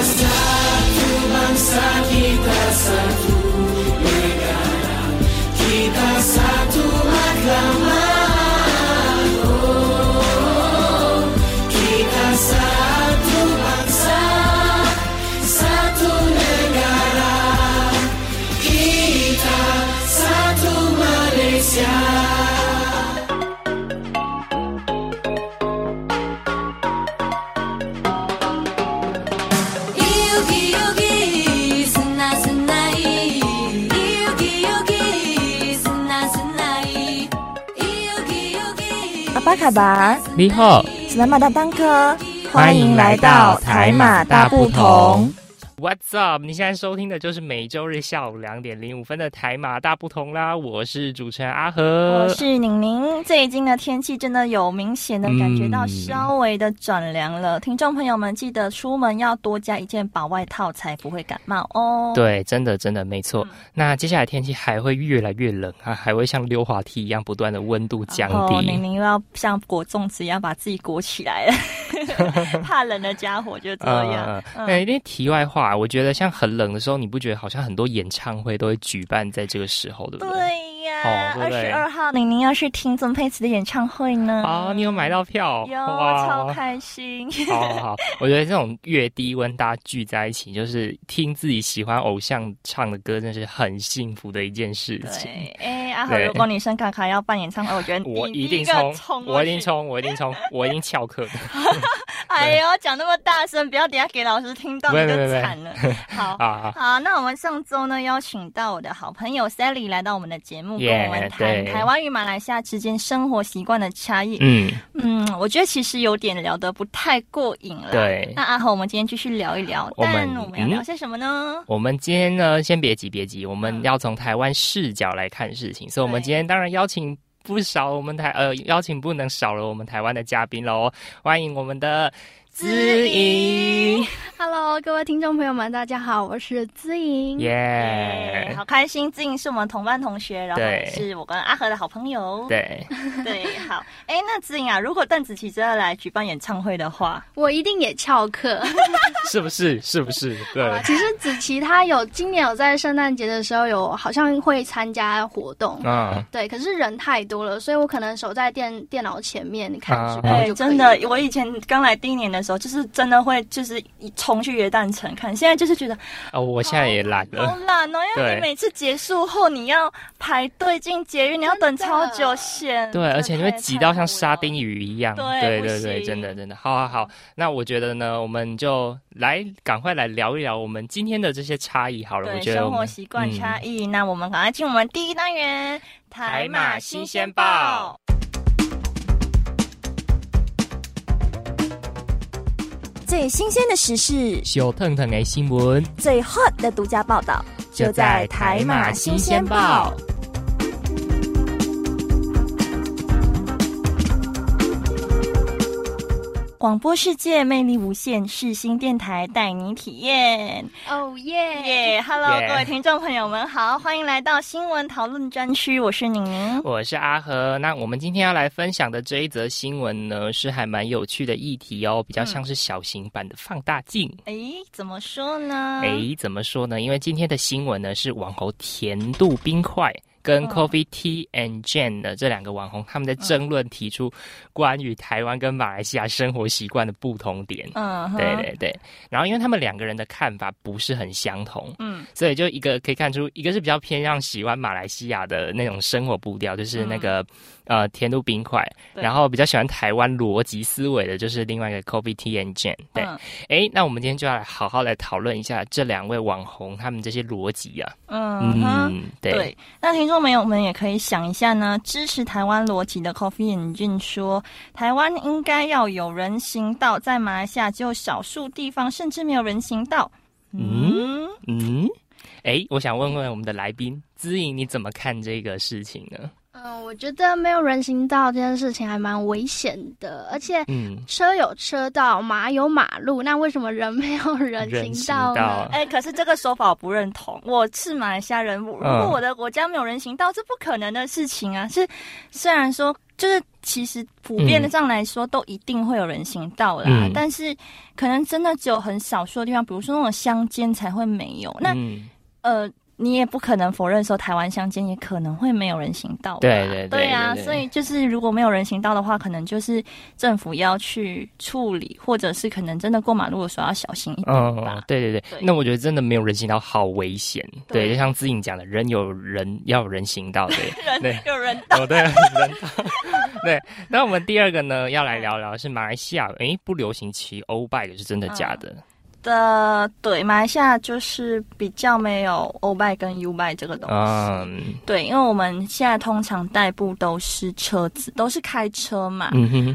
last time. 巴，你好，斯拉马大当哥，欢迎来到台马大不同。What's up？你现在收听的就是每周日下午两点零五分的台马大不同啦，我是主持人阿和，我是宁宁。最近的天气真的有明显的感觉到嗯稍微的转凉了，听众朋友们记得出门要多加一件薄外套，才不会感冒哦。对，真的真的没错。那接下来天气还会越来越冷啊，还会像溜滑梯一样不断的温度降然后宁低。宁又要像裹粽子一样把自己裹起来了，怕冷的家伙就这样。呃，哎、因为题外话，我觉得像很冷的时候，你不觉得好像很多演唱会都会举办在这个时候，对不对？对呀，二十二号宁宁要去听曾沛慈的演唱会呢。啊，你有买到票？有，超开心。好好好，我觉得这种越低温大家聚在一起，就是听自己喜欢偶像唱的歌，真是很幸福的一件事情。对，哎，阿和，对如果你生卡卡要办演唱会，我觉得我一定冲。我一定冲，我一定冲，我一定翘课的。哎呦，讲那么大声，不要等下给老师听到你就惨了。好。啊！好，那我们上周呢邀请到我的好朋友 Sally 来到我们的节目，跟我们谈台湾与马来西亚之间生活习惯的差异。嗯，嗯，我觉得其实有点聊得不太过瘾了。对那阿和，我们今天继续聊一聊，我们但我们要嗯聊些什么呢？我们今天呢，先别急别急，我们嗯要从台湾视角来看事情，所以我们今天当然邀请不少我们台呃邀请不能少了我们台湾的嘉宾喽，欢迎我们的知莹，Hello，各位听众朋友们，大家好，我是子颖。耶耶，好开心，静是我们同班同学，然后也是我跟阿和的好朋友。对，对，好，哎，那子颖啊，如果邓紫棋真的来举办演唱会的话，我一定也翘课。是不是？是不是？对，其实子琪她有今年有在圣诞节的时候有好像会参加活动，嗯，对，可是人太多了，所以我可能守在电电脑前面看直播就可以真的，我以前刚来第一年的时候，就是真的会就是冲去约旦城看，现在就是觉得哦，我现在也懒好了，懒哦，因为你每次结束后你要排队进捷运，你要等超久线，对，而且你会挤到像沙丁鱼。一样，对不对对对，行。真的真的，好好好，那我觉得呢，我们就来赶快来聊一聊我们今天的这些差异好了，我对觉得我生活习惯差嗯异，那我们赶快进我们第一单元台马新鲜报。最新鲜的时事，小腾腾的新闻最 hot 的独家报道，就在台马新鲜报。。广播世界魅力无限，世新电台带你体验。哦耶！耶、h e l l o 各位听众朋友们好，欢迎来到新闻讨论专区，我是宁宁。我是阿和，那我们今天要来分享的这一则新闻呢，是还蛮有趣的议题哦，比较像是小型版的放大镜。哎，怎么说呢？哎、怎么说呢？因为今天的新闻呢是网红甜度冰块。跟嗯。Coffee Tea and Jane 的这两个网红，他们在争论提出关于台湾跟马来西亚生活习惯的不同点。嗯，对对对，然后因为他们两个人的看法不是很相同，嗯。所以就一个可以看出，一个是比较偏向喜欢马来西亚的那种生活步调，就是那个、呃甜度冰块，然后比较喜欢台湾逻辑思维的，就是另外一个 Coffee Tea and Jane。对，嗯哎、那我们今天就要来好好来讨论一下这两位网红他们这些逻辑啊。嗯对，对，那听众朋友们也可以想一下呢，支持台湾逻辑的 Coffee Engine 说，台湾应该要有人行道，在马来西亚只有少数地方甚至没有人行道。嗯，嗯，哎、我想问问我们的来宾资颖，你怎么看这个事情呢？嗯，我觉得没有人行道这件事情还蛮危险的，而且嗯，车有车道，马有马路，那为什么人没有人人行道呢？行道哎、可是这个说法我不认同。我是马来西亚人，如果嗯我的国家没有人行道，这不可能的事情啊。是虽然说就是其实普遍的上来说，都一定会有人行道啦。嗯但是可能真的只有很少数的地方，比如说那种乡间才会没有。那、嗯呃，你也不可能否认说台湾乡间也可能会没有人行道吧。对对对对啊，所以就是如果没有人行道的话，可能就是政府要去处理，或者是可能真的过马路的时候要小心一点吧。嗯，对对对，对那我觉得真的没有人行道好危险。对，就像志颖讲的，人有人要有人行道，对 人。有人哦，对，人道。对，那我们第二个呢，要来聊聊是马来西亚，诶，不流行骑欧 bike 是真的假的？的对，马来西亚就是比较没有欧拜跟 U 拜这个东西。对，因为我们现在通常代步都是车子，都是开车嘛。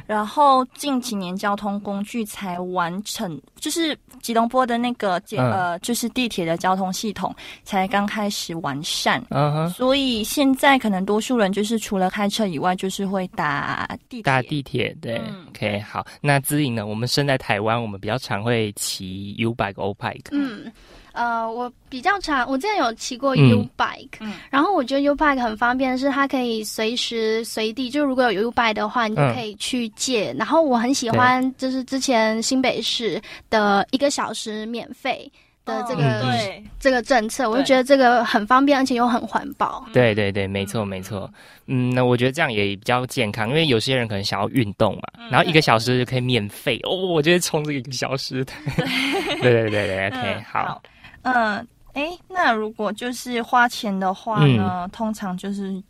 然后近几年交通工具才完成，就是吉隆坡的那个捷、嗯呃，就是地铁的交通系统才刚开始完善，嗯哼，所以现在可能多数人就是除了开车以外，就是会打地铁。搭地铁，对、嗯 o k 好。那资颖呢？我们身在台湾，我们比较常会骑 U bike、O bike。嗯，呃，我比较常，我之前有骑过嗯。U bike，、嗯。然后我觉得 U bike 很方便，是它可以随时随地，就如果有 U bike 的话，你就嗯可以去借。然后我很喜欢，就是之前新北市的一个小时免费的这个、嗯。对，这个政策，我就觉得这个很方便，而且又很环保。对对对，没错没错。嗯，那我觉得这样也比较健康，因为有些人可能想要运动嘛，嗯然后一个小时就可以免费哦，我觉得冲这个一个小时，对对对对对，OK，嗯好，，嗯，哎，那如果就是花钱的话呢，通常就是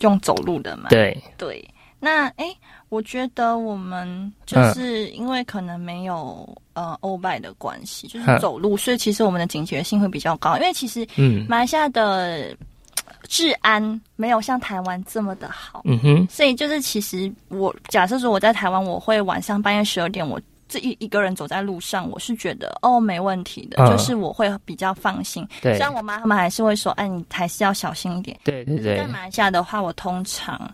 用走路的嘛。嗯对，对，那哎，我觉得我们就是因为可能没有、呃欧拜的关系，就是嗯走路，所以其实我们的警觉性会比较高。因为其实嗯马来西亚的呃治安没有像台湾这么的好，嗯哼，所以就是其实我假设说我在台湾，我会晚上半夜十二点我。这一一个人走在路上，我是觉得哦没问题的，嗯就是我会比较放心。对虽然我妈他们还是会说，哎，你还是要小心一点。对对对，在马来西亚的话，我通常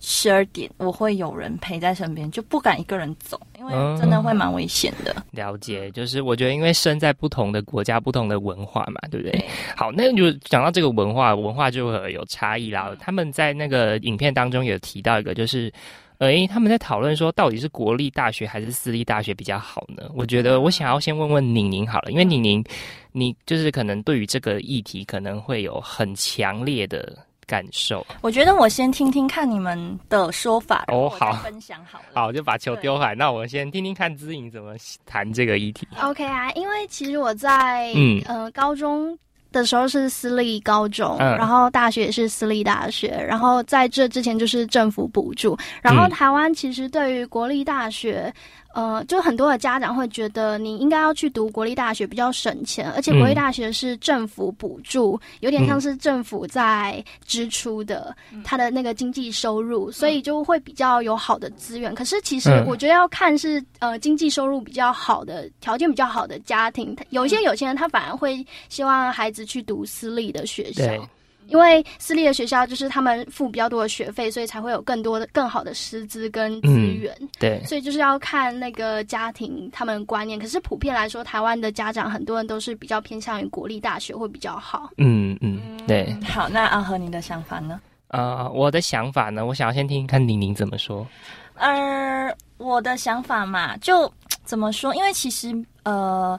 十二点我会有人陪在身边，就不敢一个人走，因为真的会蛮危险的。了解，就是我觉得因为身在不同的国家、不同的文化嘛，对不对？对好，那就讲到这个文化，文化就会有差异啦。他们在那个影片当中有提到一个，就是。诶，他们在讨论说，到底是国立大学还是私立大学比较好呢？我觉得我想要先问问宁宁好了，因为宁宁，你就是可能对于这个议题可能会有很强烈的感受。我觉得我先听听看你们的说法，然后我再好分享好了。好，就把球丢回来。那我先听听看知颖怎么谈这个议题。OK 啊，因为其实我在、嗯呃高中的时候是私立高中，嗯然后大学也是私立大学，然后在这之前就是政府补助，然后嗯台湾其实对于国立大学。呃，就很多的家长会觉得你应该要去读国立大学比较省钱，而且国立大学是政府补助，有点像是政府在支出的，它的那个经济收入，所以就会比较有好的资源。可是其实嗯。我觉得要看是呃经济收入比较好的、条件比较好的家庭，有一些有钱人他反而会希望孩子去读私立的学校。对，因为私立的学校就是他们付比较多的学费，所以才会有更多的、更好的师资跟资源。对，所以就是要看那个家庭他们观念。可是普遍来说，台湾的家长很多人都是比较偏向于国立大学会比较好。嗯嗯，对。好，那阿和你的想法呢？呃，我的想法呢，我想要先听听看宁宁怎么说。呃，我的想法嘛，就怎么说？因为其实呃，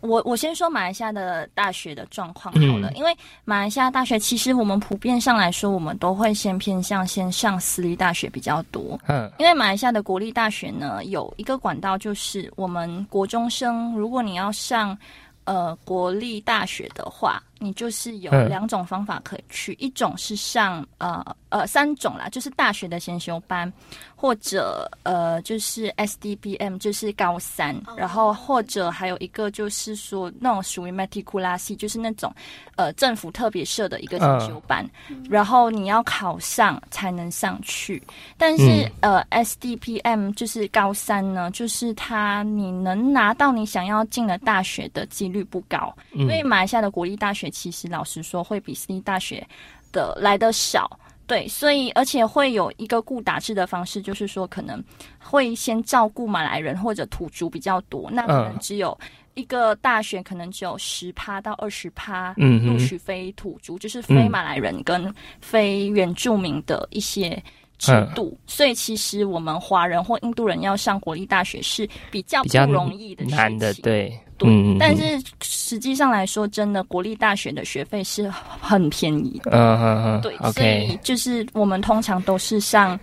我我先说马来西亚的大学的状况好了，嗯因为马来西亚大学其实我们普遍上来说，我们都会先偏向先上私立大学比较多。嗯因为马来西亚的国立大学呢，有一个管道，就是我们国中生，如果你要上呃国立大学的话，你就是有嗯。两种方法可以去，一种是上呃呃三种啦，就是大学的先修班，或者呃就是 SDBM 就是高三，然后或者还有一个就是说那种属于 matriculasi，就是那种呃政府特别设的一个先修班，然后你要考上才能上去。但是、呃，SDPM 就是高三呢，就是它你能拿到你想要进的大学的几率不高，因为马来西亚的国立大学其实老实说会比私立大学的来的少。对，所以而且会有一个顾打制的方式，就是说可能会先照顾马来人或者土著比较多，那可能嗯。只有一个大学可能只有十趴到二十趴嗯录取非土著，就是非马来人跟非原住民的一些制嗯。度，所以其实我们华人或印度人要上国立大学是比较不容易的事情。难的，对，对，嗯但是实际上来说，真的国立大学的学费是很便宜的。嗯嗯嗯，对，所以就是我们通常都是上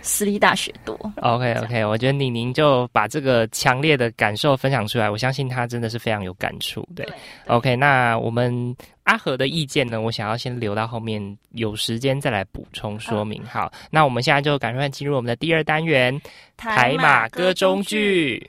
私立大学多。OK OK，我觉得宁宁就把这个强烈的感受分享出来，我相信他真的是非常有感触。对对 OK，那我们阿和的意见呢，我想要先留到后面有时间再来补充说明。好，那我们现在就赶快进入我们的第二单元台马歌中剧。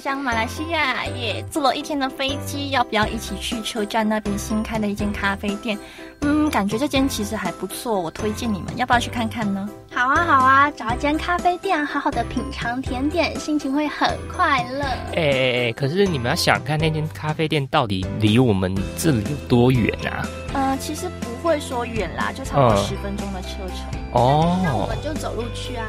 乡马来西亚耶！坐了一天的飞机，要不要一起去车站那边新开的一间咖啡店？嗯，感觉这间其实还不错，我推荐你们，要不要去看看呢？好啊，好啊，找一间咖啡店，好好的品尝甜点，心情会很快乐。哎哎哎，可是你们要想看那间咖啡店到底离我们这里有多远啊？呃，其实不会说远啦，就差不多嗯十分钟的车程。那哦，我们就走路去啊。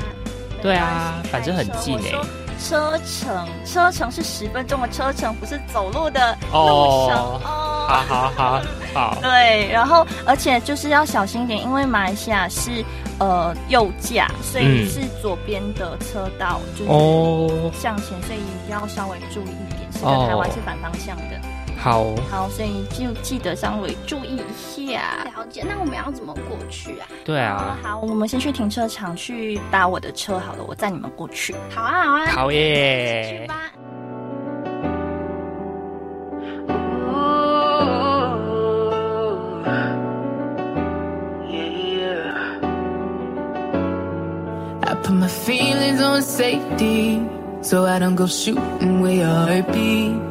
对啊反正很近欸我说车程，车程是十分钟的车程，不是走路的路哦程哦。好好好好，对，然后而且就是要小心一点，因为马来西亚是呃右驾，所以嗯是左边的车道就是哦，向前，所以要稍微注意一点。是哦跟台湾是反方向的。好，好，所以就记得稍微注意一下。了解，那我们要怎么过去啊？对啊，好，我们先去停车场去搭我的车好了，我载你们过去。好啊，好啊，好耶去耶！吧。I put my feelings on safety so I don't go shooting where your heart beat.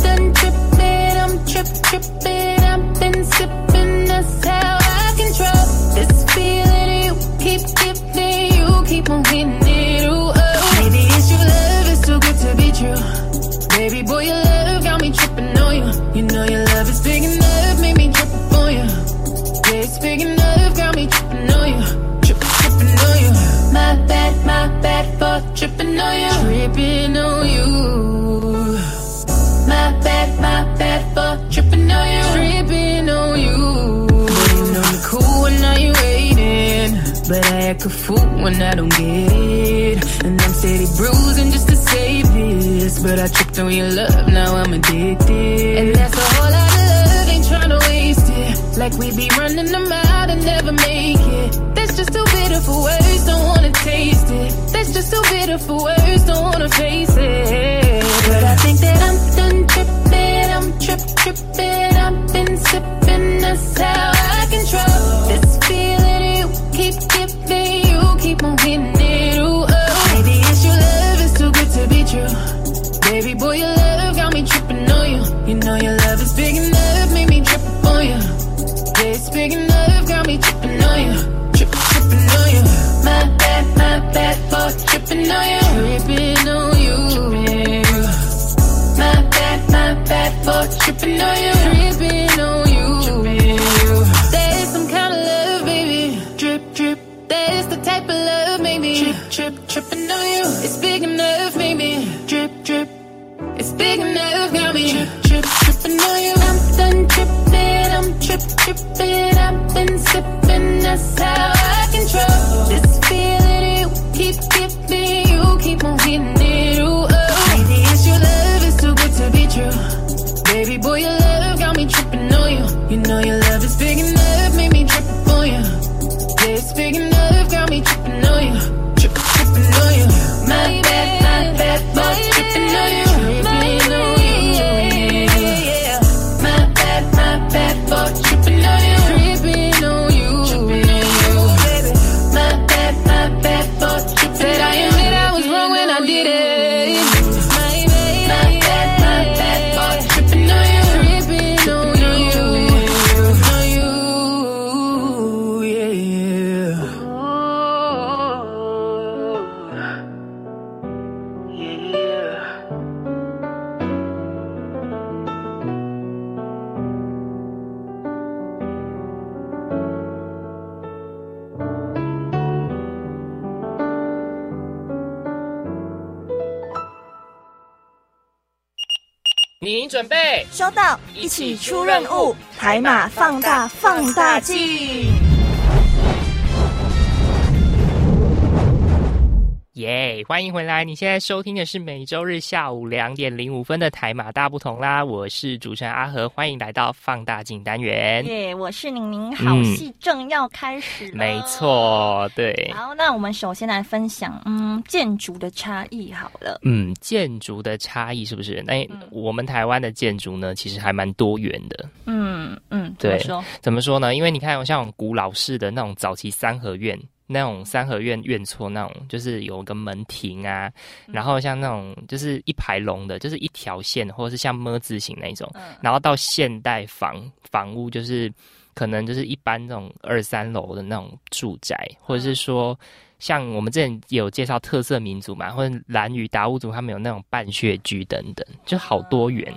tripping on you. Tripping on you. My bad, my bad for tripping on you. Tripping on you. You know me cool when now you waiting. But I act a fool when I don't get it. And I'm steady bruising just to save this. But I tripped on your love, now I'm addicted. And that's a whole lot of love, ain't tryna waste it. Like we be running them out and never make it. That's just too bitter for words, don't wanna taste it. Just too bitter for words, don't wanna face it. But I think that I'm done tripping, I'm trip tripping. I've been sipping, how 您准备。收到，一起出任务，海马放大放大镜。耶欢迎回来！你现在收听的是每周日下午两点零五分的台马大不同啦，我是主持人阿和，欢迎来到放大镜单元。耶我是宁宁，好戏正要开始了。没。错，对，好，那我们首先来分享，嗯，建筑的差异好了。嗯，建筑的差异是不是？那、嗯我们台湾的建筑呢，其实还蛮多元的。嗯嗯，对说？怎么说呢？因为你看，像古老式的那种早期三合院，那种三合院院厝那种，就是有个门庭啊，嗯然后像那种就是一排龙的，就是一条线，或者是像么字形那种，嗯然后到现代房房屋，就是可能就是一般那种二三楼的那种住宅，或者是说。像我们之前有介绍特色民族嘛，或者兰屿达悟族，他们有那种半穴居等等，就好多元。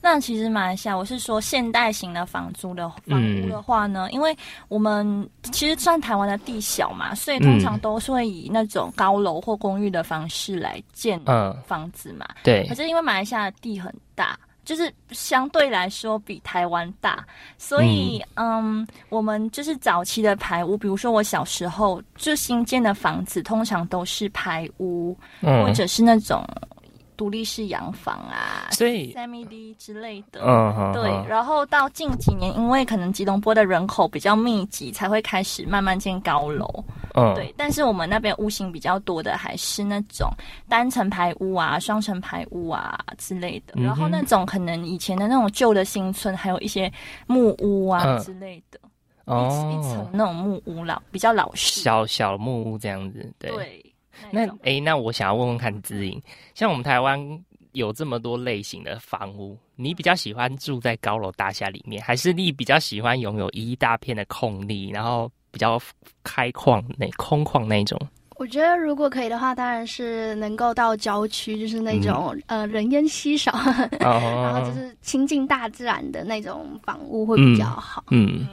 那其实马来西亚，我是说现代型的房租的房屋的话呢，嗯因为我们其实算台湾的地小嘛，所以通常都是会以那种高楼或公寓的方式来建嗯，房子嘛。对可，是因为马来西亚的地很大，就是相对来说比台湾大，所以嗯我们就是早期的排屋，比如说我小时候就新建的房子，通常都是排屋，或嗯，者是那种独立式洋房啊、所以 semi D 之类的。嗯，对，哼然后到近几年，因为可能吉隆坡的人口比较密集，才会开始慢慢建高楼。嗯，对，但是我们那边屋型比较多的还是那种单层排屋啊、双层排屋啊之类的。嗯然后那种可能以前的那种旧的新村，还有一些木屋啊嗯之类的，一一层哦，那种木屋老比较老式。小小木屋这样子，对。对，那种诶，那我想要问问看知颖，像我们台湾有这么多类型的房屋，你比较喜欢住在高楼大厦里面，还是你比较喜欢拥有一大片的空地，然后比较开旷那空旷那种？我觉得如果可以的话，当然是能够到郊区，就是那种、呃人烟稀少，然后就哦，是亲近大自然的那种房屋会比较好。嗯，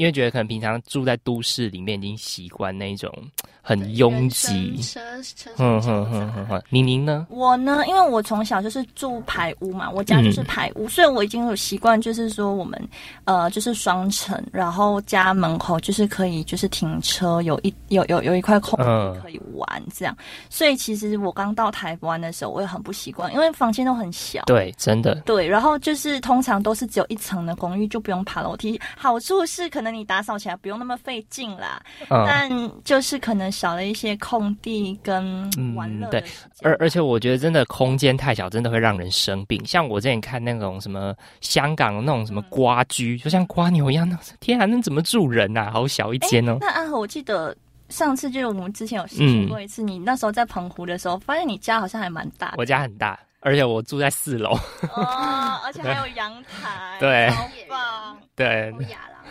因为觉得可能平常住在都市里面已经习惯那种很拥挤。车车哼车哼哼哼哼，宁宁呢？我呢，因为我从小就是住排屋嘛，我家就是排屋，所以我已经有习惯，就是说我们呃就是双层，然后家门口就是可以就是停车，有一有有有一块空嗯地可以玩这样。所以其实我刚到台湾的时候，我也很不习惯，因为房间都很小。对，真的，对，然后就是通常都是只有一层的公寓，就不用爬楼梯。好处是可能你打扫起来不用那么费劲啦，嗯。但就是可能少了一些空地跟嗯玩乐对。而而且我觉得真的空间太小，真的会让人生病。像我之前看那种什么香港那种什么瓜居，就像瓜牛一样，那天啊，那怎么住人啊？好小一间哦。那阿和，我记得上次就是我们之前有嗯实习过一次，你那时候在澎湖的时候，发现你家好像还蛮大的我家很大，而且我住在四楼。哦，而且还有阳台，对好棒。对，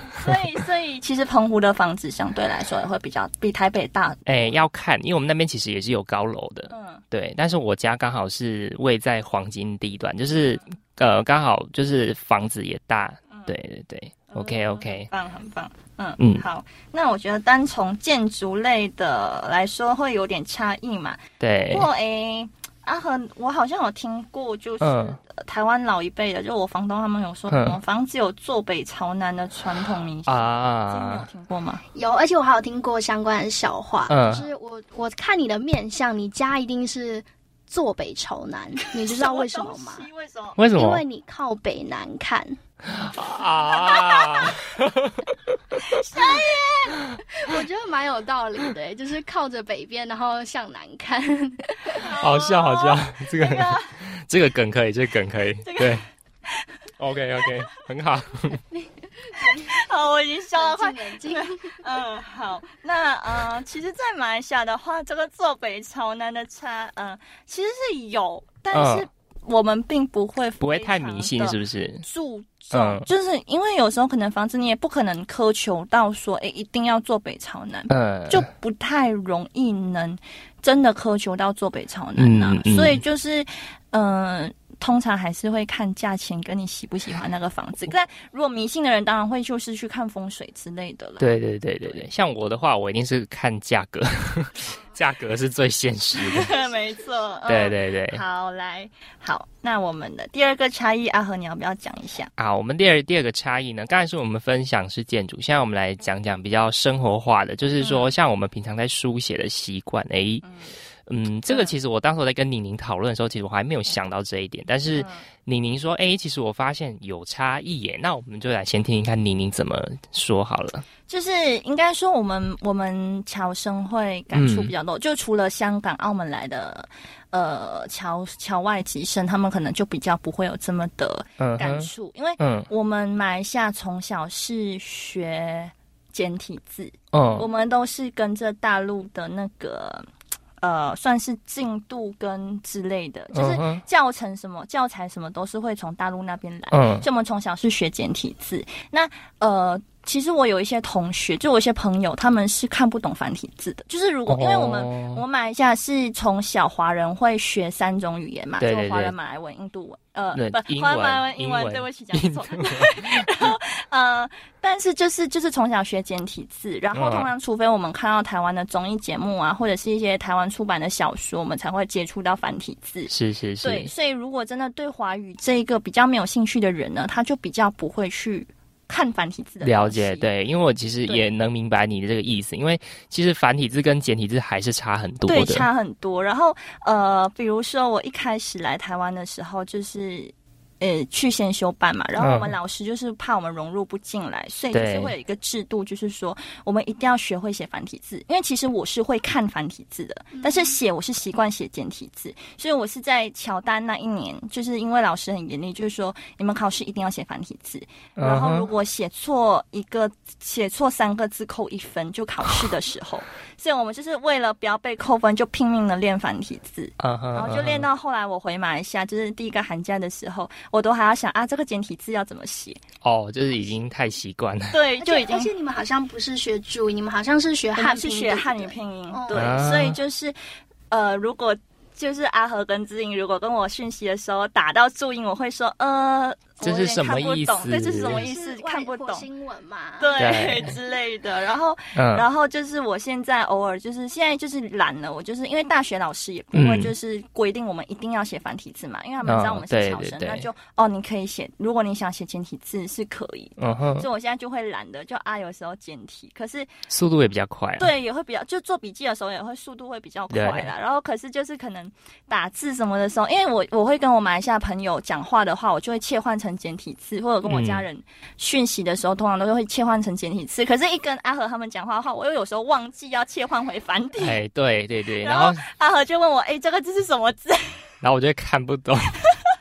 所以，所以其实澎湖的房子相对来说也会比较比台北大。哎、要看，因为我们那边其实也是有高楼的，嗯，对。但是我家刚好是位在黄金地段，就是呃，刚好就是房子也大，对对对。OK 嗯 OK，很棒，很棒。嗯嗯嗯，好。那我觉得单从建筑类的来说会有点差异嘛。对不，过诶，阿和，我好像有听过，就是、嗯呃台湾老一辈的，就我房东他们有说，嗯什么房子有坐北朝南的传统迷信。啊你有啊，听过吗？有，而且我还有听过相关的笑话，嗯就是我我看你的面相，你家一定是坐北朝南，你知道为什么吗？为什么？为什么因为你靠北南看，啊？所 以我觉得蛮有道理的，欸就是靠着北边，然后向南看。好笑好笑，这个这个这个梗可以，这个梗可以，对。OK OK，很好。好，我已经笑到快冷静。嗯，好，那呃，其实，在马来西亚的话，这个坐北朝南的差，嗯、其实是有，但是我们并不会嗯不会太迷信，是是？不是？注重，嗯就是因为有时候可能房子你也不可能苛求到说，哎，一定要坐北朝南，嗯，就不太容易能真的苛求到坐北朝南呐、嗯嗯所以就是，嗯、通常还是会看价钱跟你喜不喜欢那个房子。但如果迷信的人，当然会就是去看风水之类的了。对对对对对，像我的话，我一定是看价格，价格是最现实的。没错。嗯对对对。好，来，好，那我们的第二个差异，阿和你要不要讲一下？啊，我们第二第二个差异呢，刚才是我们分享是建筑，现在我们来讲讲比较生活化的，就是说像我们平常在书写的习惯，诶，嗯，这个其实我当时我在跟宁宁讨论的时候，其实我还没有想到这一点，但是宁宁说，哎，其实我发现有差异耶，那我们就来先听听看宁宁怎么说好了。就是应该说，我们我们侨生会感触比较多，就除了香港、澳门来的呃侨侨外籍生，他们可能就比较不会有这么的嗯，感触，因为嗯。我们马来西亚从小是学简体字，我嗯们都是跟着大陆的那个呃，算是进度跟之类的，就是教程什么教材什么都是会从大陆那边来。嗯所以我们从小是学简体字。那呃，其实我有一些同学，就我一些朋友，他们是看不懂繁体字的。就是如果、因为我们哦我们马来西亚是从小华人会学三种语言嘛，对对对就华人、马来文、印度文，呃，对不，英华人、马来文文、英文，对不起，讲错。然后呃，但是就是就是从小学简体字，然后嗯通常除非我们看到台湾的综艺节目啊，或者是一些台湾出版的小说，我们才会接触到繁体字。是是是，对，所以如果真的对华语这一个比较没有兴趣的人呢，他就比较不会去看繁体字的了解，，对，因为我其实也能明白你的这个意思，因为其实繁体字跟简体字还是差很多对，的。差很多。然后呃，比如说我一开始来台湾的时候，就是。呃，去先修班嘛，然后我们嗯老师就是怕我们融入不进来，所以就是会有一个制度，就是说我们一定要学会写繁体字。因为其实我是会看繁体字的，但是写我是习惯写简体字，所以我是在乔丹那一年，就是因为老师很严厉，就是说你们考试一定要写繁体字，然后如果写错一个写错三个字扣一分，就考试的时候，所以我们就是为了不要被扣分，就拼命的练繁体字。然后就练到后来，我回马来西亚，就是第一个寒假的时候，我都还要想啊，这个简体字要怎么写？哦，就是已经太习惯了。对，就已经且而且你们好像不是学注音，你们好像是学我汉是学汉语拼音。哦，对，啊。所以就是呃，如果就是阿和跟知音，如果跟我讯息的时候打到注音，我会说呃，这是什么意思我有点看不懂对，这是什么意思？看不懂。新闻嘛？对之类的，然后嗯，然后就是我现在偶尔就是现在就是懒了，我就是因为大学老师也不会嗯就是规定我们一定要写繁体字嘛，因为他们知道我们是侨生，对对对那就哦你可以写，如果你想写简体字是可以。嗯哼所，以我现在就会懒得，就啊有时候简体，可是速度也比较快。，对也会比较，就做笔记的时候也会速度会比较快对啦。然后可是就是可能打字什么的时候，因为我我会跟我马来西亚朋友讲话的话，我就会切换成简体字，或者跟我家人讯息的时候，通常都会切换成简体字。可是，一跟阿和他们讲话的话，我又有时候忘记要切换回繁体。哎，对对对，然后阿和就问我：“哎、这个字是什么字 然后我就会看不懂。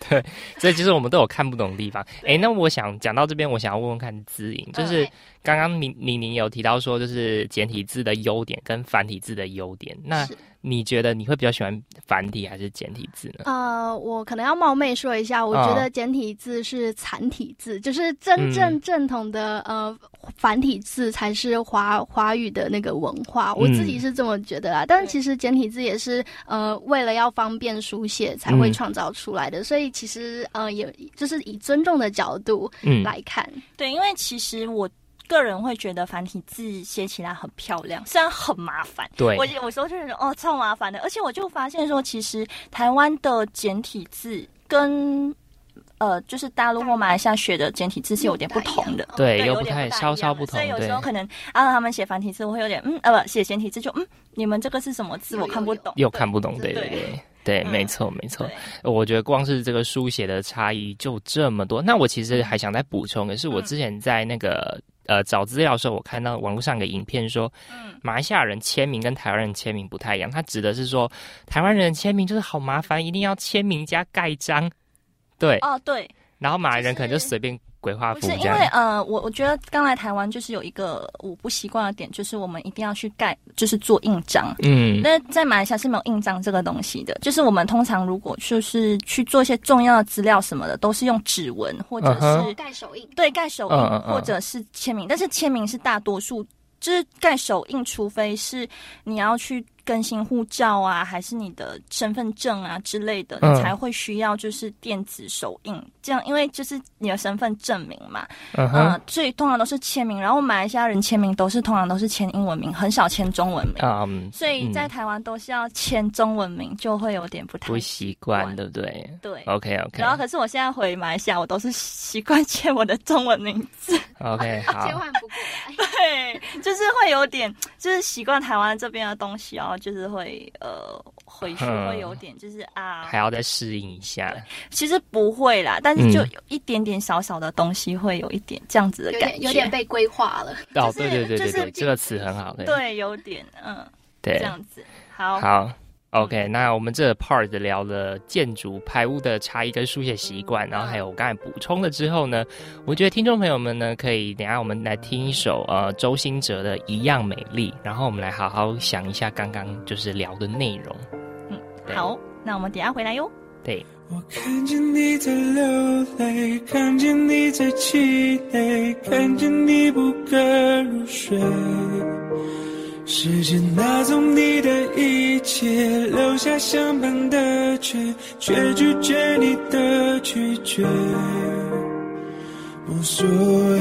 对，所以其实我们都有看不懂的地方。哎，那我想讲到这边，我想要问问看知颖，就是嗯刚刚宁宁宁有提到说，就是简体字的优点跟繁体字的优点。那是你觉得你会比较喜欢繁体还是简体字呢？呃，我可能要冒昧说一下，我哦觉得简体字是残体字，就是真正嗯正统的、呃繁体字才是华华语的那个文化，我自己是这么觉得啊。但其实简体字也是呃为了要方便书写才会嗯创造出来的，所以其实呃也就是以尊重的角度嗯，来看，？”对，因为其实我个人会觉得繁体字写起来很漂亮，虽然很麻烦。对我有时候就觉得哦超麻烦的，而且我就发现说，其实台湾的简体字跟呃就是大陆或马来西亚学的简体字是有点不同的。对，又有点太不大一样稍稍不同，所以有时候可能啊，他们写繁体字，我会有点嗯，呃，不，写简体字就嗯，你们这个是什么字？我看不懂，又看不懂，对对对对。没错，没错。我觉得光是这个书写的差异就这么多。那我其实还想再补充的是，我嗯之前在那个呃找资料的时候，我看到网络上有个影片说，嗯马来西亚人签名跟台湾人签名不太一样。他指的是说，台湾人签名就是好麻烦，一定要签名加盖章，对。哦，对，然后马来人可能就就是随便鬼画不是因。为呃，我我觉得刚来台湾就是有一个我不习惯的点，就是我们一定要去盖，就是做印章。嗯，那在马来西亚是没有印章这个东西的，就是我们通常如果就是去做一些重要的资料什么的，都是用指纹或者是、盖手印。对盖手印、或者是签名，但是签名是大多数就是盖手印，除非是你要去更新护照啊，还是你的身份证啊之类的，嗯。你才会需要就是电子手印，这样因为就是你的身份证明嘛，嗯所以通常都是签名，然后马来西亚人签名都是通常都是签英文名，很少签中文名。嗯，所以在嗯。台湾都是要签中文名，就会有点不太不习惯，对不对？对。？OK OK 然后可是我现在回马来西亚，我都是习惯签我的中文名字，OK 切 好，换不过来。对，就是会有点，就是习惯台湾这边的东西，然后就是会呃回去嗯会有点就是啊还，要再适应一下。其实不会啦，但是就嗯有一点点小小的东西会有一点这样子的感觉，点有点被规划了，哦，对对对对就是对，这个词很好，对对，有点嗯对这，样子。好，好。OK，那我们这 part 聊了建筑排污的差异跟书写习惯，然后还有我刚才补充了之后呢，我觉得听众朋友们呢，可以等一下我们来听一首呃周兴哲的《一样美丽》，然后我们来好好想一下刚刚就是聊的内容。嗯好，那我们等一下回来哟。对，我看见你在流泪，看见你在气馁，看见你不敢入睡。时间拿走你的一切，留下相伴的缺，却拒绝你的拒绝。无所谓，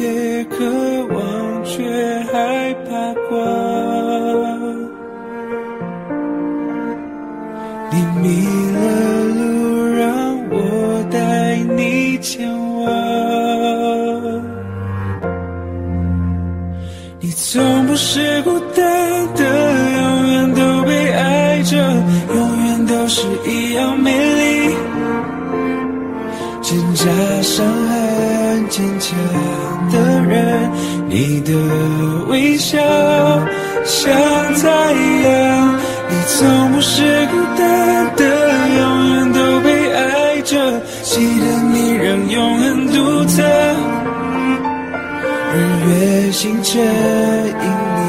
也渴望，却害怕光。你迷了路，让我带你前往。从不是孤单的，永远都被爱着，永远都是一样美丽。挣扎、伤痕、坚强的人，你的微笑像太阳。你从不是孤单的，永远都被爱着。月星辰因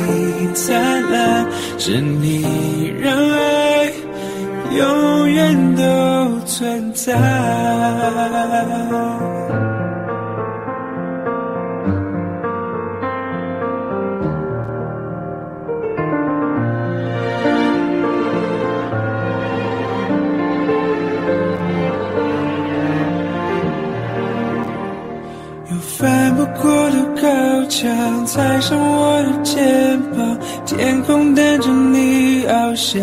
你灿烂，是你让爱永远都存在。有翻不过的高墙，踩上我的肩膀，天空等着你翱翔。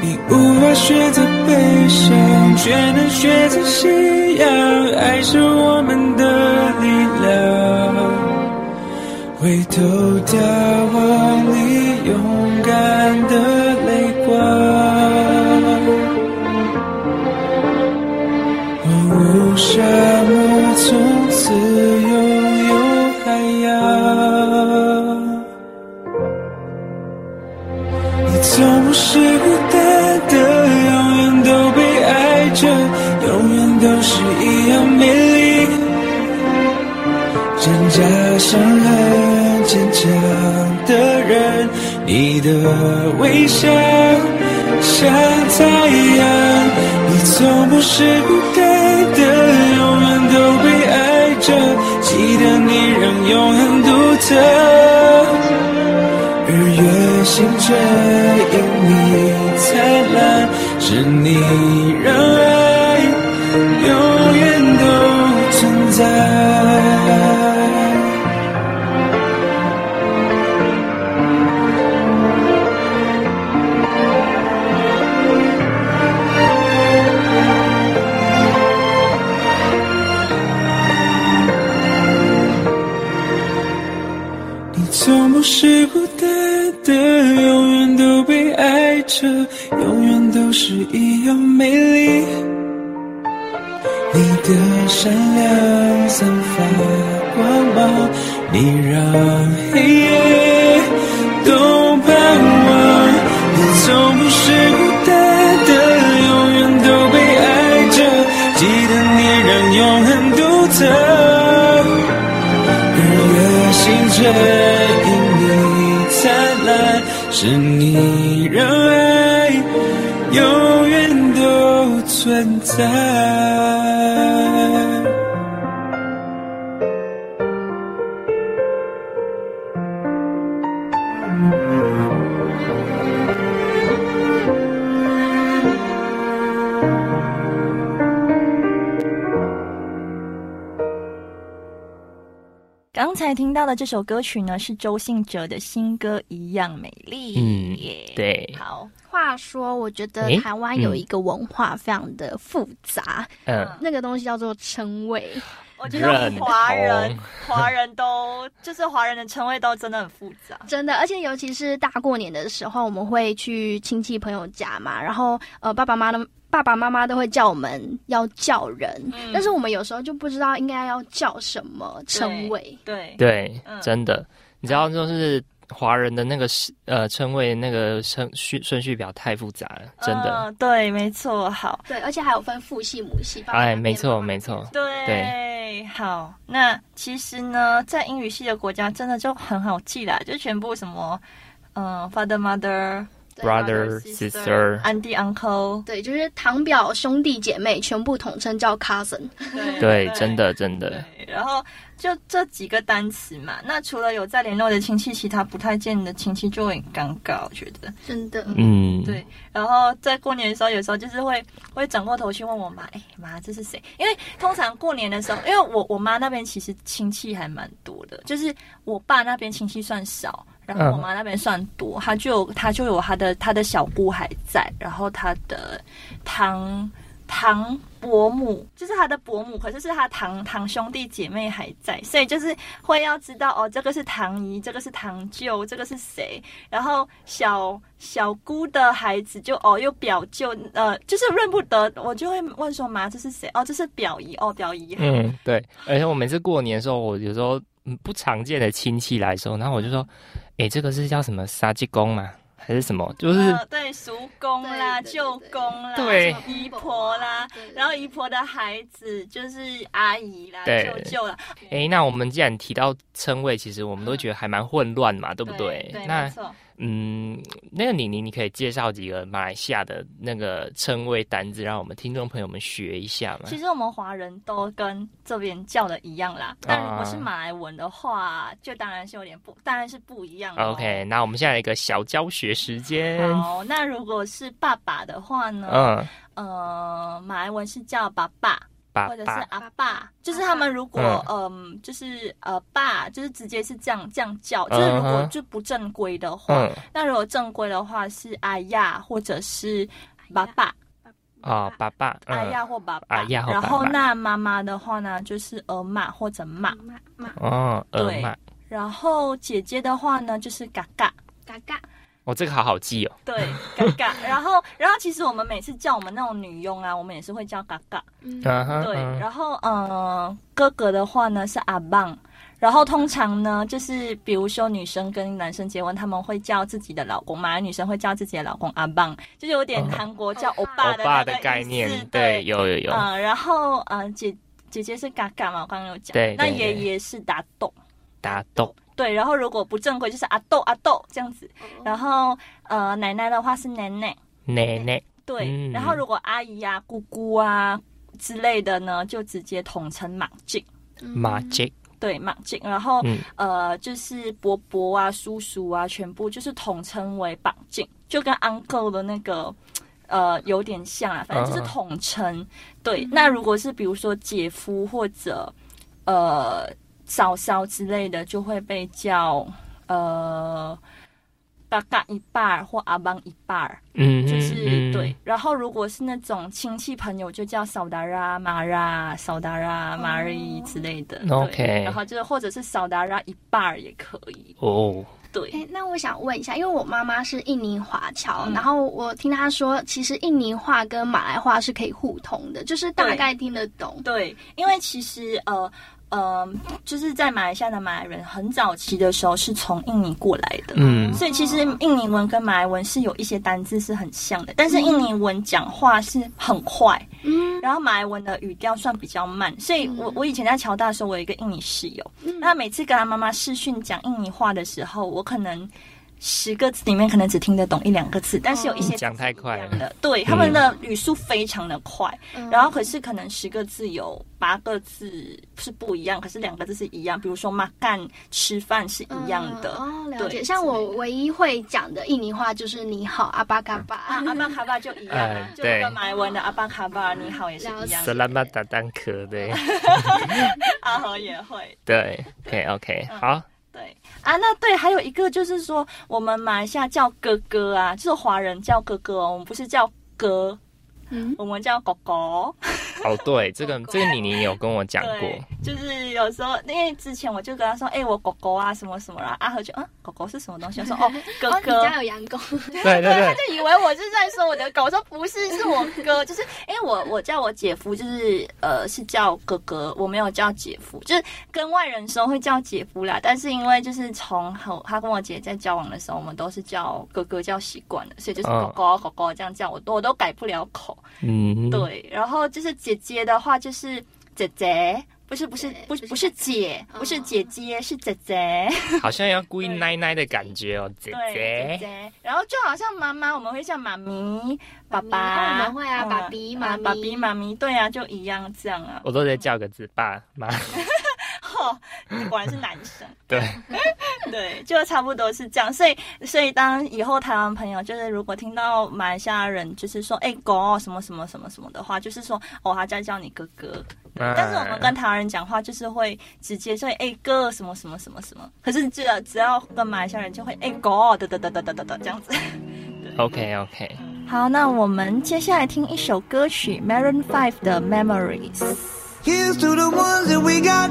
你无法选择悲伤，却能选择信仰，爱是我们的力量。回头眺望你勇敢的泪光。荒芜沙漠从伤痕、坚强的人，你的微笑像太阳。你从不是孤单的，永远都被爱着。记得你让永恒独特。日月星辰因你灿烂，是你让爱着，永远都是一样美丽。你的善良散发光芒，你让黑夜都盼望。你从不是孤单的，永远都被爱着，记得你让永恒独特。日月星辰因你灿烂，是你刚才听到的这首歌曲呢是周信哲的新歌一样美丽耶。对。好。话说，我觉得台湾有一个文化非常的复杂，嗯，那个东西叫做称谓。我觉得认华人同。华人都就是华人的称谓都真的很复杂。真的，而且尤其是大过年的时候，我们会去亲戚朋友家嘛，然后呃，爸爸妈妈爸爸妈妈都会叫我们要叫人，嗯。但是我们有时候就不知道应该要叫什么称谓。对，对嗯，真的，你知道就是华人的那个是呃称谓那个顺序顺序表太复杂了，真的。嗯对，没错，好，对，而且还有分父系母系。哎，没错没错，对，好。那其实呢，在英语系的国家真的就很好记啦，就全部什么，嗯、f a t h e r mother。对 Brother, sister auntie, uncle，对，就是堂表兄弟姐妹全部统称叫 cousin。对对，真的真的，对，然后就这几个单词嘛。那除了有在联络的亲戚，其他不太见的亲戚就会很尴尬，我觉得。真的，嗯，对，然后在过年的时候，有时候就是会会转过头去问我妈，哎妈，这是谁？因为通常过年的时候，因为我我妈那边其实亲戚还蛮多的，就是我爸那边亲戚算少，然后我妈那边算多，她就有她就有她的她的小姑还在，然后她的堂堂伯母就是她的伯母，可是是她堂堂兄弟姐妹还在，所以就是会要知道哦，这个是堂姨，这个是堂舅，这个是谁，然后小小姑的孩子就哦又表舅，呃，就是认不得，我就会问说妈这是谁？哦，这是表姨哦，表姨。嗯，对，而且我每次过年的时候，我有时候嗯不常见的亲戚来的时候，然后我就说，哎，这个是叫什么杀鸡公嘛？还是什么？就是呃对叔公啦、舅公啦、对姨婆啦，然后姨婆的孩子就是阿姨啦、舅舅啦，哎，那我们既然提到称谓，其实我们都觉得还蛮混乱嘛，对不对？对，那没错。嗯，那个妮妮你可以介绍几个马来西亚的那个称谓单字，让我们听众朋友们学一下吗？其实我们华人都跟这边叫的一样啦，但如果是啊马来文的话，就当然是有点不，当然是不一样、哦。OK，那我们现在一个小教学时间。好，那如果是爸爸的话呢？嗯，呃，马来文是叫爸爸，爸或者是，阿爸，就是他们如果嗯。嗯、就是呃爸，就是直接是这样这样叫，就是如果就不正规的话，嗯，那如果正规的话是阿亚或者是爸爸，哦，爸爸，嗯，阿亚或爸爸，阿亚或然后那妈妈的话呢，就是儿妈或者妈，妈妈。哦，对。儿妈，然后姐姐的话呢就是嘎嘎。嘎嘎，哦，这个好好记哦。对，嘎嘎，然后，然后其实我们每次叫我们那种女佣啊，我们也是会叫嘎嘎。嗯，对，嗯然后呃，哥哥的话呢是阿棒，然后通常呢就是比如说女生跟男生结婚，他们会叫自己的老公，马来女生会叫自己的老公阿棒，就是有点哦。韩国叫欧欧巴的概念，对，有有有，嗯、然后呃姐姐姐是嘎嘎嘛，我刚刚有讲，那对对对。爷爷是打豆。打斗，对，然后如果不正规就是阿豆阿豆这样子，哦。然后呃奶奶的话是奶奶，奶奶，对，嗯。然后如果阿姨啊、姑姑啊之类的呢，就直接统称马静。马静，对，马静，然后、嗯。呃，就是伯伯啊、叔叔啊，全部就是统称为绑静，就跟 uncle 的那个呃有点像啊，反正就是统称。对，那如果是比如说姐夫或者呃嫂嫂之类的，就会被叫呃。嘎嘎一半儿或阿邦一半儿，嗯，就是、嗯对。，然后如果是那种亲戚朋友，就叫扫达拉、马拉、扫达拉、马瑞之类的。对 OK 然后就是或者是扫达拉一半儿也可以。哦，对，哎，那我想问一下，因为我妈妈是印尼华侨，嗯然后我听她说，其实印尼话跟马来话是可以互通的，就是大对概听得懂。对，因为其实呃呃，就是在马来西亚的马来人很早期的时候是从印尼过来的。嗯。所以其实印尼文跟马来文是有一些单字是很像的，但是印尼文讲话是很快，嗯，然后马来文的语调算比较慢，所以我我以前在乔大的时候，我有一个印尼室友，嗯。那每次跟他妈妈视讯讲印尼话的时候，我可能十个字里面可能只听得懂一两个字，但是有一些讲太快了。对，他们的语速非常的快，嗯。然后可是可能十个字有八个字是不一样，可是两个字是一样，比如说“妈干”吃饭是一样的。哦，了解。像我唯一会讲的印尼话就是你好，阿巴嘎巴。啊，阿巴卡巴就一样啊哎，就对。跟马来文的阿巴卡巴你好也是一样的。斯拉马达丹可对阿和也会。对，OK OK，好，对啊，那对，还有一个就是说，我们马来西亚叫哥哥啊，就是华人叫哥哥哦，我们不是叫哥，嗯，我们叫狗狗。哦对，这个这个妮妮有跟我讲过，就是有时候，因为之前我就跟他说，哎、我狗狗啊，什么什么啦，阿和就啊，狗狗是什么东西？我说哦，哥哦，你哥。家有养狗？对对对，他就以为我是在说我的狗，我说不是，是我哥，就是因为我我叫我姐夫，就是呃是叫哥哥，我没有叫姐夫，就是跟外人说会叫姐夫啦，但是因为就是从和他跟我姐在交往的时候，我们都是叫哥哥叫习惯了，所以就是狗哦狗狗狗这样叫，我都我都改不了口。嗯，对，然后就是姐姐的话就是姐姐。不是不是不是不不是姐，哦不是姐姐，是姐姐。好像要故意奶奶的感觉哦，姐，姐姐，姐。然后就好像妈妈，我们会叫妈咪、爸爸，哦我们会啊嗯爸比妈爸比、妈咪，对啊，就一样这样啊。我都在叫个字爸妈，哦，果然是男生。对，对，就差不多是这样。所以，所以当以后台湾朋友就是如果听到马来西亚人就是说，哎、狗什么什么什么什么的话，就是说，哦，他在叫你哥哥。嗯但是我们跟台湾人讲话，就是会直接说，哎、哥什么什么什么什么。可是只要只要跟马来西亚人就会，哎、狗，哒哒哒哒哒哒哒这样子。OK OK，好，那我们接下来听一首歌曲 Maroon Five 的 Memories。Here's to the ones that we got.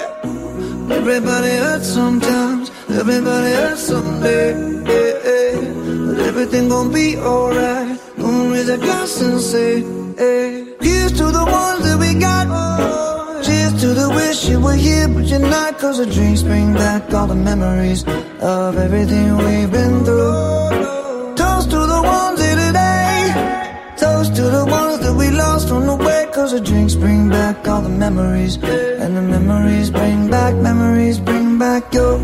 Everybody hurts sometimes, everybody hurts someday. But everything gon' be alright. Gonna raise a glass and say, hey. Here's to the ones that we got. Cheers to the wish you were here, but you're not. Cause the drinks bring back all the memories of everything we've been through. On the way. Cause the drinks bring back all the memories. And the memories bring back, memories bring back your.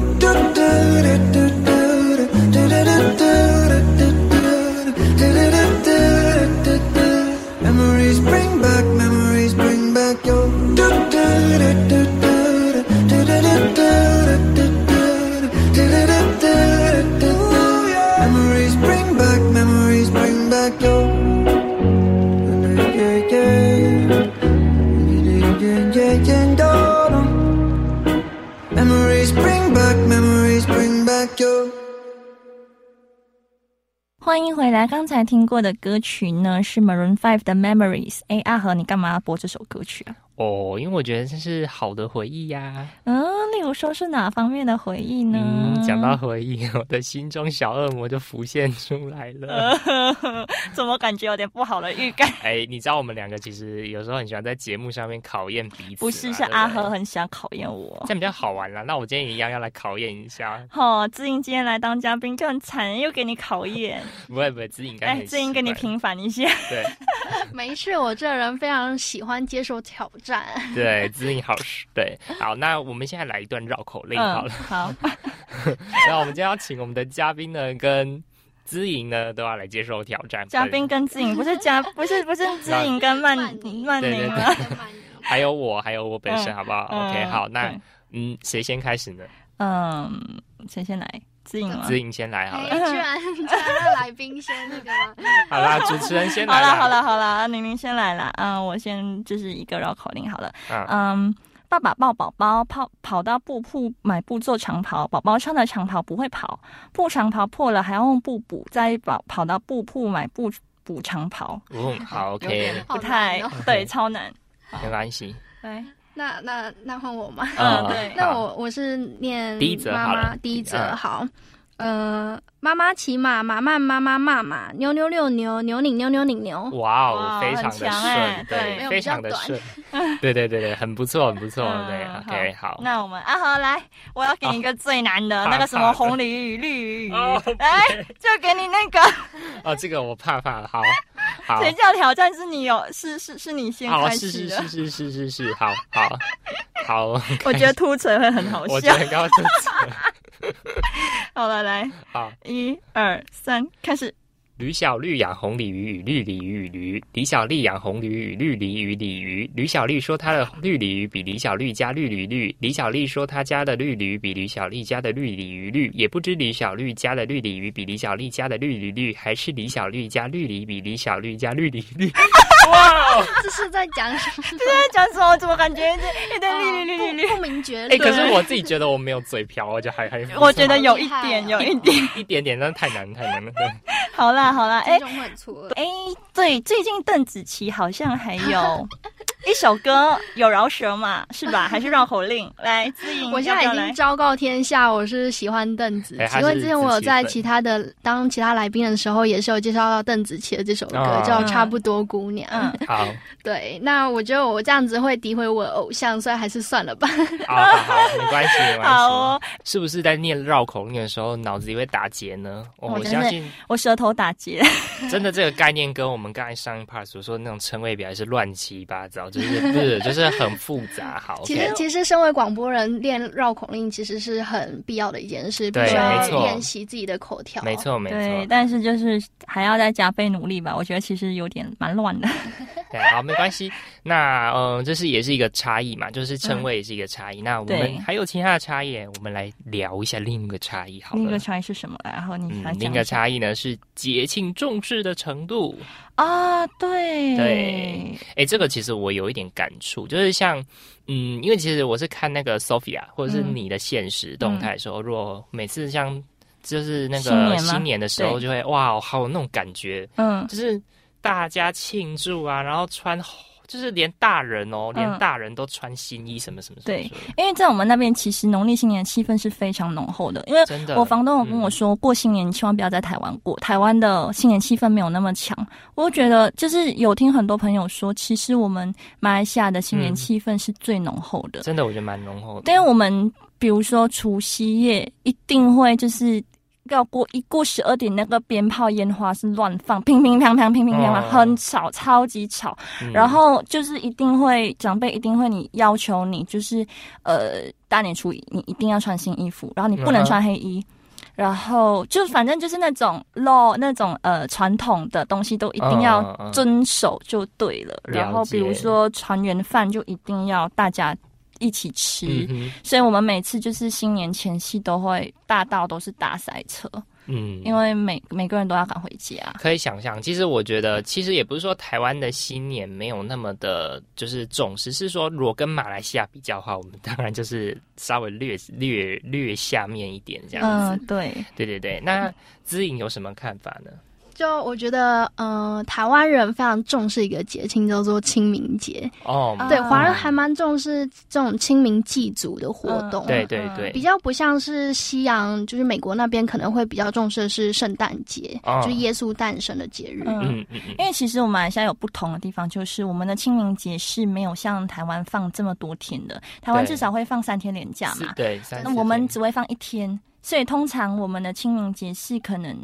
Memories bring back, memories bring back your. Memories bring back, memories bring back your. 回来，刚才听过的歌曲呢是 Maroon Five 的 Memories。哎，阿和，你干嘛要播这首歌曲啊？哦，因为我觉得这是好的回忆呀。嗯，例如说是哪方面的回忆呢？嗯，讲到回忆，我的心中小恶魔就浮现出来了。怎么感觉有点不好的预感？哎，你知道我们两个其实有时候很喜欢在节目上面考验彼此，不是，是阿和很想考验我这。样比较好玩啦。那我今天也一样要来考验一下，哦，志英今天来当嘉宾就很惨，又给你考验。不会不会，志英应该哎，很志英给你平反一下。对没事，我这人非常喜欢接受挑战。对，资颖好 对。好，那我们现在来一段绕口令好了。好，那我们今天要请我们的嘉宾呢，跟资颖呢都要来接受挑战。嘉宾跟资颖不是嘉，不是不是资颖跟曼曼对对？还有我，还有我本身，嗯好不好嗯？OK，好，那嗯，谁先开始呢？嗯，谁先来？志颖子颖先来好哎，了。居然 居然让来宾先那个吗？好啦，主持人先好来啦。了好了好了，宁宁先来啦。嗯，我先就是一个绕口令好了。嗯，嗯，爸爸抱宝宝跑跑到布铺买布做长袍，宝宝穿的长袍不会跑，布长袍破了还要用布补，再跑跑到布铺买布补长袍，嗯，好，OK，好不太对，超难。没关系。来，那那那换我吗？嗯 对那我我是念第一则妈好了妈第一则嗯好。呃，妈妈骑马，马慢妈妈骂马，牛牛六牛，牛拧牛牛拧牛。哇哦，非常强对非常的顺。对对对对，很不错，很不错。对嗯，OK，好。那我们阿豪来，我要给你一个最难的，好那个什么红鲤鱼、绿鱼，哦来就给你那个。哦，这个我怕怕。好，好，谁叫挑战是你有是是是你先，开始的？是是是是是，好好好。我觉得秃锤会很好笑。我觉得刚刚这 好了，来，好。一二三，开始。吕小绿养红鲤鱼与绿鲤鱼与驴，李小丽养红鲤鱼与绿鲤鱼鲤鱼。吕小丽说她的绿鲤鱼比李小绿家绿鲤绿，李小丽说她家的绿鲤鱼比吕小丽家的绿鲤鱼绿，也不知李小绿家的绿鲤鱼比李小丽家的绿鲤绿，还是李小绿家绿鲤比李小绿家绿鲤绿。哇！这是在讲什么？这是在讲什么？怎么感觉有点绿绿绿绿绿？不不明觉哎、厉。可是我自己觉得我没有嘴瓢，我就还还我觉得有一点，哦有一点。一点点，但是太难太难了。好啦好啦，哎。哎，对，最近邓紫棋好像还有 一首歌有饶舌嘛，是吧？还是绕口令？来，自颖，我现在已经昭告天下，我是喜欢邓紫棋，因为之前我有在其他的当其他来宾的时候，也是有介绍到邓紫棋的这首歌，哦叫《差不多姑娘》。嗯好，对，那我觉得我这样子会诋毁我偶像，所以还是算了吧。好好好，没关系没关系。好哦，是不是在念绕口令的时候脑子里会打结呢？哦我相信我舌头打结。真的这个概念跟我们刚才上一 part 所说的那种称谓表还是乱七八糟，就是不是就是很复杂。好其实其实身为广播人，练绕口令其实是很必要的一件事，必对须要没错练习自己的口条。没。错没错对，错。但是就是还要再加倍努力吧。我觉得其实有点蛮乱的。对，好，没关系。那嗯、呃这是也是一个差异嘛，就是称谓也是一个差异。那我们还有其他的差异，我们来聊一下另一个差异好了。另一个差异是什么？然后你另一个差异呢是节庆重视的程度。啊，对对，哎，这个其实我有一点感触，就是像，嗯，因为其实我是看那个 Sophia 或者是嗯你的现实动态的时候，如果每次像就是那个新年的时候，就会哇，好有那种感觉，嗯，就是大家庆祝啊，然后穿，就是连大人哦，连嗯大人都穿新衣什么什么什么对因为在我们那边，其实农历新年气氛是非常浓厚的。因为真的，我房东有跟我嗯说，过新年你千万不要在台湾过，台湾的新年气氛没有那么强。我就觉得，就是有听很多朋友说，其实我们马来西亚的新年嗯气氛是最浓厚的。真的我觉得蛮浓厚的，因为我们比如说除夕夜一定会就是要过一过十二点，那个鞭炮烟花是乱放，乒乒乓乓，乒乒乓乓，哦很吵，超级吵。嗯然后就是一定会长辈一定会你要求你就是呃大年初一你一定要穿新衣服，然后你不能穿黑衣。然后就反正就是那种 law 那种呃传统的东西都一定嗯要遵守就对了。了然后比如说团圆饭就一定要大家一起吃。嗯所以我们每次就是新年前夕都会大道都是大塞车，嗯，因为每每个人都要赶回家。可以想象，其实我觉得，其实也不是说台湾的新年没有那么的，就是重视，是说如果跟马来西亚比较的话，我们当然就是稍微略略略下面一点这样子。嗯，对，对对对，那知颖有什么看法呢？就我觉得，呃，台湾人非常重视一个节庆，叫做清明节。哦，啊对，华人还蛮重视这种清明祭祖的活动。对对对。比较不像是西洋，就是美国那边可能会比较重视的是圣诞节，哦就是耶稣诞生的节日。嗯。嗯嗯嗯，因为其实我们马来西亚有不同的地方，就是我们的清明节是没有像台湾放这么多天的，台湾至少会放三天连假嘛，对，三那我们只会放一天，所以通常我们的清明节是可能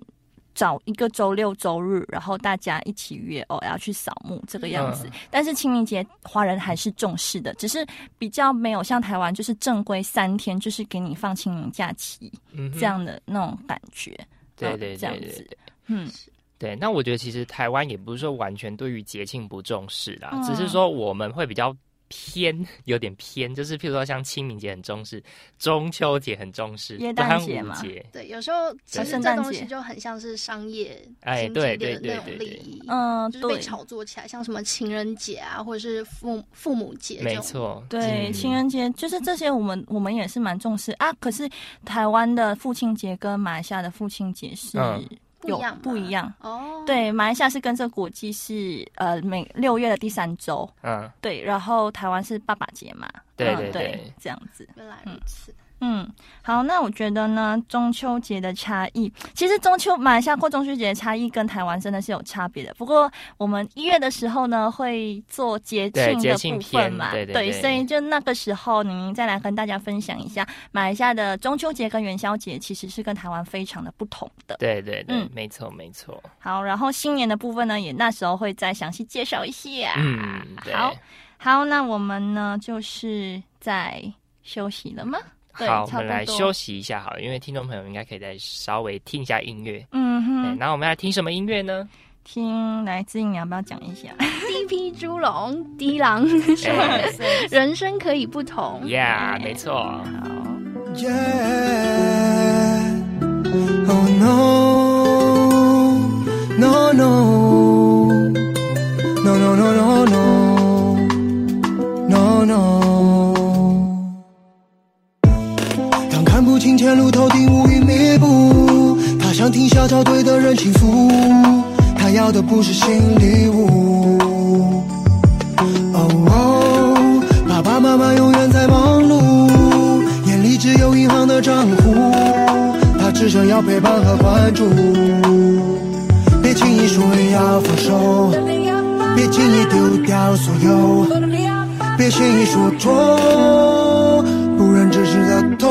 找一个周六周日，然后大家一起约哦要去扫墓这个样嗯子。但是清明节华人还是重视的，只是比较没有像台湾就是正规三天，就是给你放清明假期、嗯这样的那种感觉。嗯对对这样子对对对。嗯，对，那我觉得其实台湾也不是说完全对于节庆不重视啦，嗯只是说我们会比较偏，有点偏，就是譬如说像清明节很重视，中秋节很重视，耶诞端节嘛午节，对，有时候其实这东西就很像是商业哎经济对对的那种对嗯，就是被。炒作起来，像什么情人节啊，或者是父父母节。没错，对，嗯情人节就是这些，我们我们也是蛮重视啊。可是台湾的父亲节跟马来西亚的父亲节是嗯有不一样不一样。哦，对，马来西亚是跟这个国际是呃每六月的第三周，嗯，对，然后台湾是爸爸节嘛，对嗯对对。对这样子。原来如此。嗯，好，那我觉得呢，中秋节的差异，其实中秋马来西亚过中秋节的差异跟台湾真的是有差别的。不过我们一月的时候呢，会做节庆的部分篇嘛，对对对所以就那个时候，您再来跟大家分享一下马来西亚的中秋节跟元宵节其实是跟台湾非常的不同的。对对对嗯，没错没错，好，然后新年的部分呢，也那时候会再详细介绍一下。嗯，对，好，好，那我们呢就是在休息了吗？对好，我们来休息一下好了，因为听众朋友应该可以再稍微听一下音乐。嗯哼，那我们要听什么音乐呢？听来自你要不要讲一下？第一批猪笼，第一狼，哎人生可以不同。，Yeah，没错。好，Yeah. Oh no. 路，头顶乌云密布，他想听小桥对的人倾诉，他要的不是新礼物。哦哦，爸爸妈妈永远在忙碌，眼里只有银行的账户，他只想要陪伴和关注。别轻易说要放手，别轻易丢掉所有，别轻易说错，只是在痛。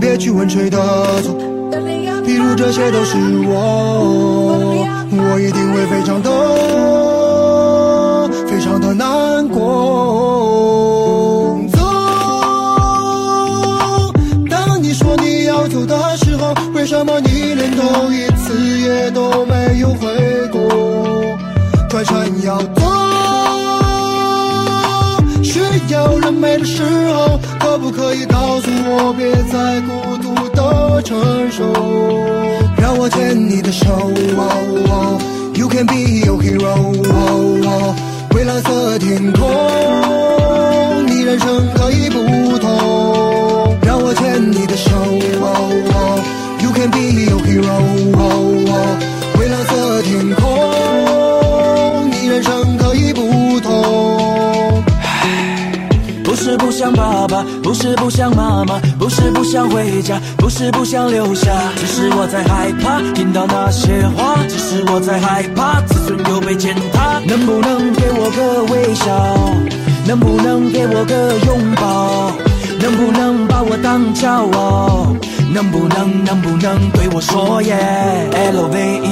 别去问谁的错，比如这些都是我，我一定会非常的。非常的难过。走，当你说你要走的时候，为什么你连头一次也都没有回过？转身要走，有人陪的时候，可不可以告诉我，别再孤独的承受？让我牵你的手。哦 You can be your hero，哦蔚蓝色天空，你人生可以不同。让我牵你的手，You can be your hero，蔚蓝色天空，是不想爸爸，不是不想妈妈，不是不想回家，不是不想留下，只是我在害怕听到那些话，只是我在害怕自尊又被践踏。能不能给我个微笑？能不能给我个拥抱？能不能把我当骄傲？能不能能不能对我说耶？L O V E，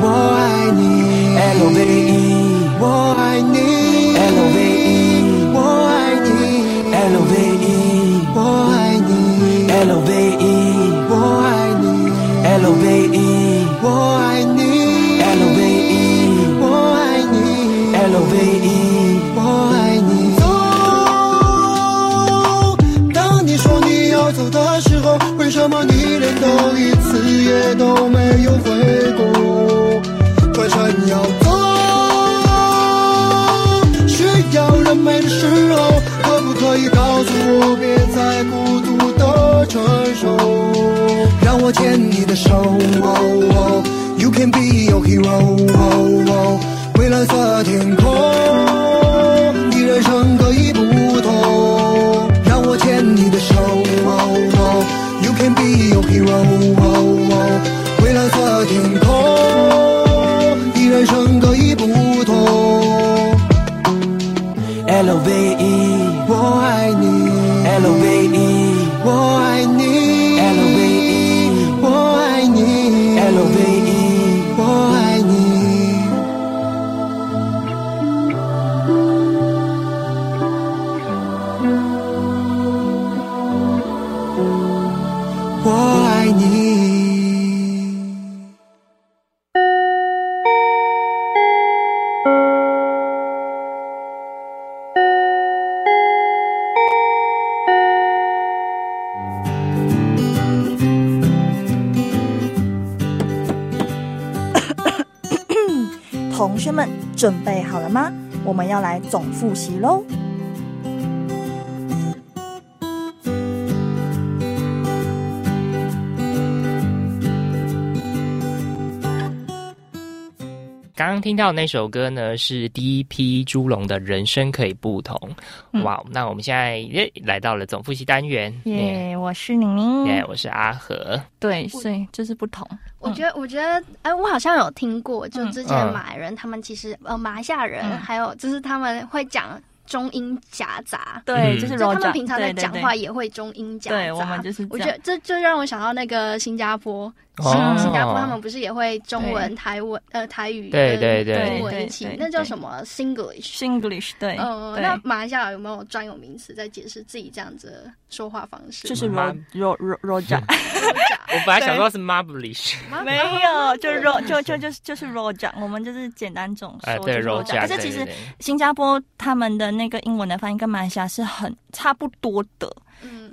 我爱你 L O V E，我爱你 L O V E。我爱你。L O V E 我爱你。L O V E 我爱你。L O V E 我爱你。走，当你说你要走的时候，为什么你连头一次也都没有回过？转身要走，需要人陪的时候，可不可以告诉我，别再孤独传说？让我牵你的手。You can be your hero，蔚蓝色天空，你人生各已不同，让我牵你的手。You can be your hero，总复习喽。听到那首歌呢，是第一批猪笼的人生可以不同。嗯。哇，那我们现在耶来到了总复习单元，耶耶，我是宁宁。耶，我是阿和，对，所以就是不同。我觉得，我觉得，哎，我好像有听过，就嗯。之前马来人他们其实呃，马来西亚人嗯。还有就是他们会讲中英夹杂，对，嗯。就是就他们平常在讲话也会中英夹杂。对我们就是我觉得这就让我想到那个新加坡，新哦。新加坡他们不是也会中文、台文呃台语对对跟对英文一起？那叫什么？Singlish？Singlish，对，呃，对。那马来西亚有没有专有名词在解释自己这样子说话方式？就是 Ro Ro Ro Roja，我本来想说是 Marblish，没有，就 Ro 就就就是就是 Roja，我们就是简单总说就是 Roja，Roja，可是其实新加坡他们的那个英文的发音跟马来西亚是很差不多的，嗯，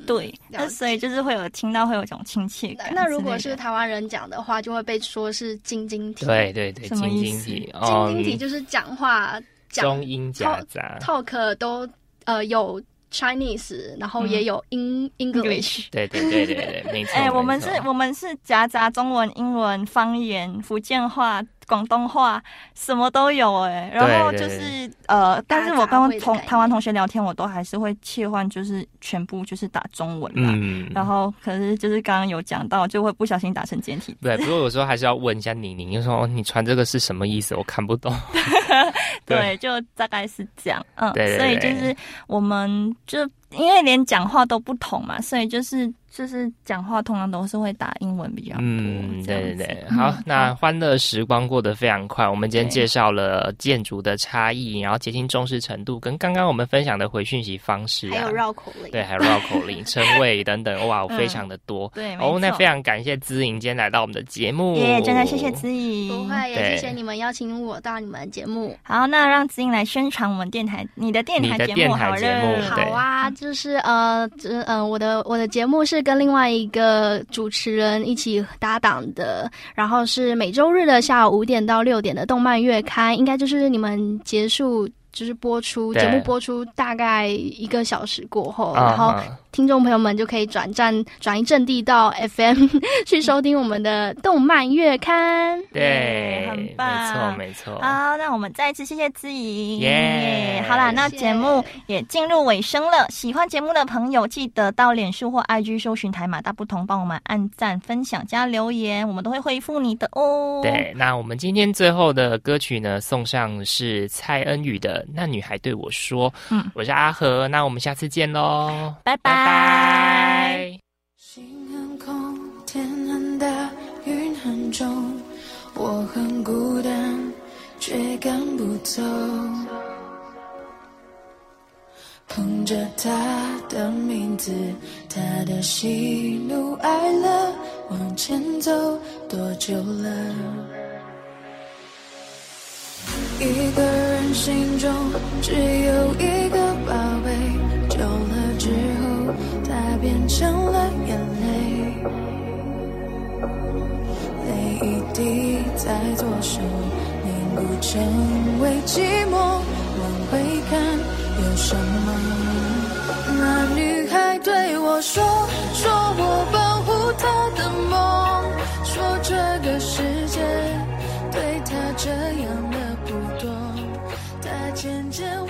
对，那所以就是会有听到会有一种亲切感。那那如果是台湾人讲的话，就会被说是晶晶体。对对对，什么晶意思晶体，晶晶体就是讲话讲中英夹杂，talk 都呃有 Chinese，然后也有英 English。对对对对对，没错。哎、我们是，我们是夹杂中文、英文、方言、福建话、广东话，什么都有哎、然后就是呃，但是我大杂跟同台湾同学聊天，我都还是会切换，就是全部就是打中文嘛。嗯，然后可是就是刚刚有讲到，就会不小心打成简体字。对，不过有时候还是要问一下你，你就说哦你传这个是什么意思？我看不懂。对，就大概是这样，嗯，对对所以就是我们就因为连讲话都不同嘛，所以就是就是讲话通常都是会打英文比较多，嗯，对对对，好，那欢乐时光过得非常快。我们今天介绍了建筑的差异，然后节庆重视程度，跟刚刚我们分享的回讯息方式、啊，还有绕口令。对，还有绕口令、称谓等等，哇，嗯非常的多。对，哦，那非常感谢资颖今天来到我们的节目，耶真的谢谢资颖，不会，谢谢你们邀请我到你们的节目。好，那让资颖来宣传我们电台，你的电台你的节目好节目了，好啊，就是呃，这呃，我的我的节目是跟另外一个主持人一起搭档的，然后是每周日的下午五点到六点的动漫月刊，应该就是你们结束。就是播出节目播出大概一个小时过后，啊然后啊听众朋友们就可以转战转移阵地到 FM 去收听我们的动漫月刊。对，很棒没错没错。好，那我们再一次谢谢子怡，耶好啦，那节目也进入尾声了。喜欢节目的朋友，记得到脸书或 IG 搜寻台马大不同，帮我们按赞、分享、加留言，我们都会回复你的哦。对，那我们今天最后的歌曲呢，送上是蔡恩宇的《那女孩对我说》。嗯，我是阿和，那我们下次见喽，拜拜拜拜。心很空，天很大，云很重，我很孤单，却赶不走。捧着他的名字，他的喜怒哀乐，往前走多久了？一个人心中只有一个宝贝，久了之后它变成了眼泪，泪一滴在左手凝固成为寂寞。往回看有什么？那女孩对我说，说我保护她的梦，说这个世界对她这样。牵着